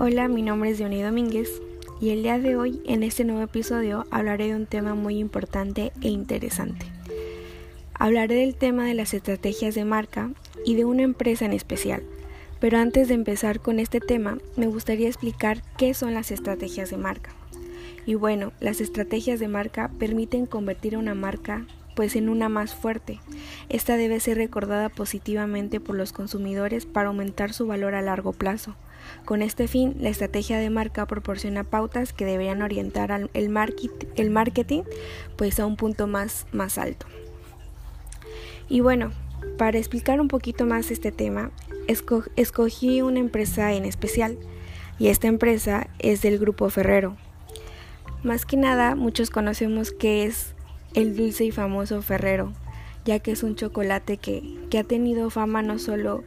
Hola, mi nombre es Diony Domínguez y el día de hoy en este nuevo episodio hablaré de un tema muy importante e interesante. Hablaré del tema de las estrategias de marca y de una empresa en especial. Pero antes de empezar con este tema, me gustaría explicar qué son las estrategias de marca. Y bueno, las estrategias de marca permiten convertir a una marca pues en una más fuerte. Esta debe ser recordada positivamente por los consumidores para aumentar su valor a largo plazo. Con este fin, la estrategia de marca proporciona pautas que deberían orientar el, marketing pues a un punto más, más alto. Y bueno, para explicar un poquito más este tema, escogí una empresa en especial y esta empresa es del grupo Ferrero. Más que nada, muchos conocemos que es el dulce y famoso Ferrero, ya que es un chocolate que, que ha tenido fama no solo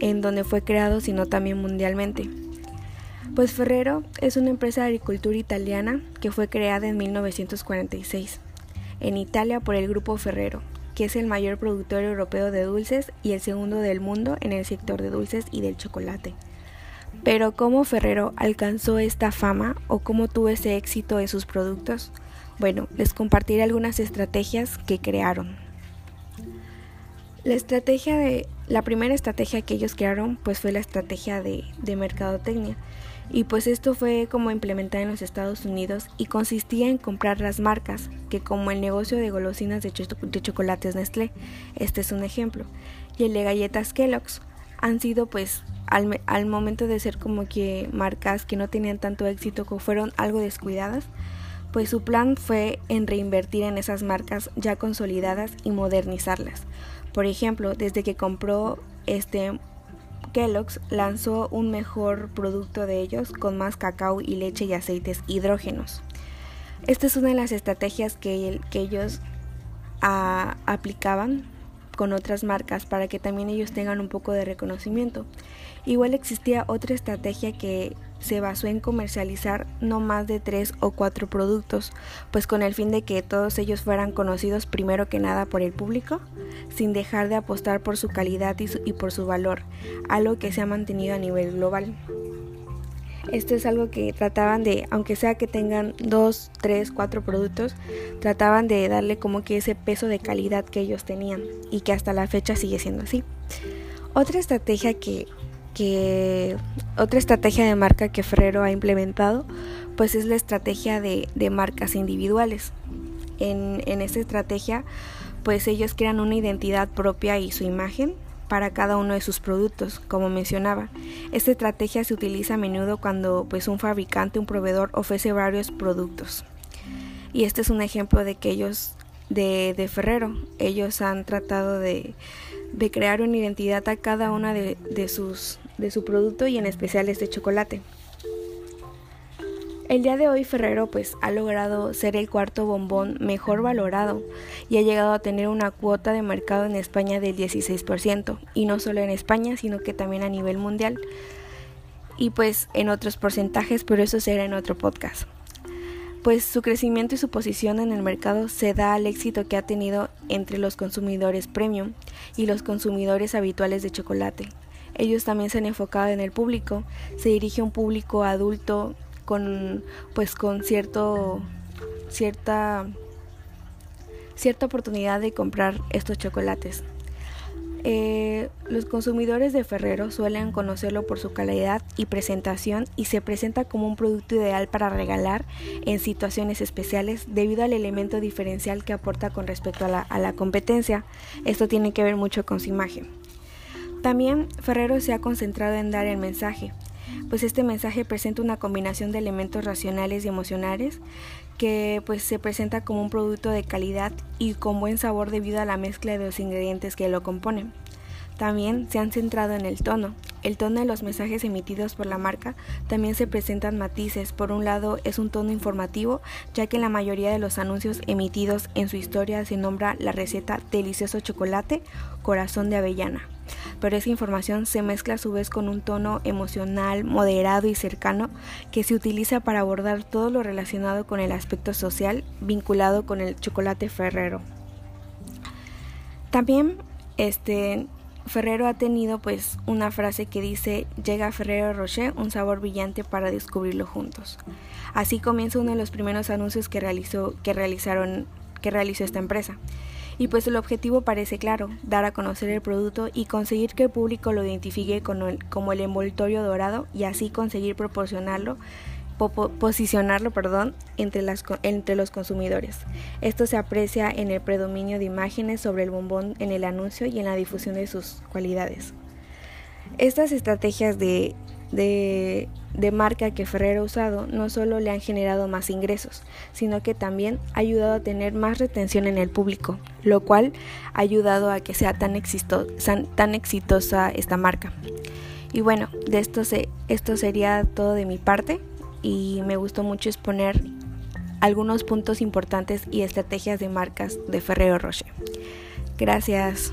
en donde fue creado, sino también mundialmente. Pues Ferrero es una empresa de agricultura italiana que fue creada en 1946 en Italia por el grupo Ferrero, que es el mayor productor europeo de dulces y el segundo del mundo en el sector de dulces y del chocolate. Pero ¿cómo Ferrero alcanzó esta fama o cómo tuvo ese éxito en sus productos? Bueno, les compartiré algunas estrategias que crearon. La estrategia de la primera estrategia que ellos crearon pues fue la estrategia de, de mercadotecnia y pues esto fue como implementada en los Estados Unidos y consistía en comprar las marcas, que como el negocio de golosinas de, de, chocolates Nestlé, este es un ejemplo, y el de galletas Kellogg's, han sido pues al, al momento de ser como que marcas que no tenían tanto éxito, que fueron algo descuidadas, pues su plan fue en reinvertir en esas marcas ya consolidadas y modernizarlas. Por ejemplo, desde que compró este Kellogg's lanzó un mejor producto de ellos con más cacao y leche y aceites hidrógenos. Esta es una de las estrategias que, ellos ah, aplicaban con otras marcas para que también ellos tengan un poco de reconocimiento. Igual existía otra estrategia que se basó en comercializar no más de tres o cuatro productos, pues con el fin de que todos ellos fueran conocidos primero que nada por el público, sin dejar de apostar por su calidad y, por su valor, algo que se ha mantenido a nivel global. Esto es algo que trataban de, aunque sea que tengan dos, tres, cuatro productos, trataban de darle como que ese peso de calidad que ellos tenían y que hasta la fecha sigue siendo así. Otra estrategia que que otra estrategia de marca que Ferrero ha implementado pues es la estrategia de, marcas individuales. En, en esta estrategia pues ellos crean una identidad propia y su imagen para cada uno de sus productos, como mencionaba. Esta estrategia se utiliza a menudo cuando pues un fabricante, un proveedor ofrece varios productos. Y este es un ejemplo de que ellos de, Ferrero, ellos han tratado de, de crear una identidad a cada una de, de, sus, de su producto y en especial este chocolate. El día de hoy Ferrero pues ha logrado ser el cuarto bombón mejor valorado y ha llegado a tener una cuota de mercado en España del 16% y no solo en España sino que también a nivel mundial y pues en otros porcentajes pero eso será en otro podcast pues su crecimiento y su posición en el mercado se da al éxito que ha tenido entre los consumidores premium y los consumidores habituales de chocolate. Ellos también se han enfocado en el público, se dirige a un público adulto con pues con cierto cierta cierta oportunidad de comprar estos chocolates. Eh, los consumidores de Ferrero suelen conocerlo por su calidad y presentación y se presenta como un producto ideal para regalar en situaciones especiales debido al elemento diferencial que aporta con respecto a la, a la competencia. Esto tiene que ver mucho con su imagen. También Ferrero se ha concentrado en dar el mensaje, pues este mensaje presenta una combinación de elementos racionales y emocionales que pues se presenta como un producto de calidad y con buen sabor debido a la mezcla de los ingredientes que lo componen. También se han centrado en el tono. El tono de los mensajes emitidos por la marca también se presentan matices. Por un lado es un tono informativo, ya que en la mayoría de los anuncios emitidos en su historia se nombra la receta delicioso chocolate corazón de avellana pero esa información se mezcla a su vez con un tono emocional, moderado y cercano que se utiliza para abordar todo lo relacionado con el aspecto social vinculado con el chocolate ferrero. También este Ferrero ha tenido pues una frase que dice llega Ferrero Rocher, un sabor brillante para descubrirlo juntos. Así comienza uno de los primeros anuncios que realizó que realizaron que realizó esta empresa. Y pues el objetivo parece claro, dar a conocer el producto y conseguir que el público lo identifique como el envoltorio dorado y así conseguir proporcionarlo posicionarlo perdón, entre, las, entre los consumidores. Esto se aprecia en el predominio de imágenes sobre el bombón en el anuncio y en la difusión de sus cualidades. Estas estrategias de, de, marca que Ferrero ha usado no solo le han generado más ingresos, sino que también ha ayudado a tener más retención en el público, lo cual ha ayudado a que sea tan, tan exitosa esta marca. Y bueno, de esto, se, esto sería todo de mi parte y me gustó mucho exponer algunos puntos importantes y estrategias de marcas de Ferrero Rocher. Gracias.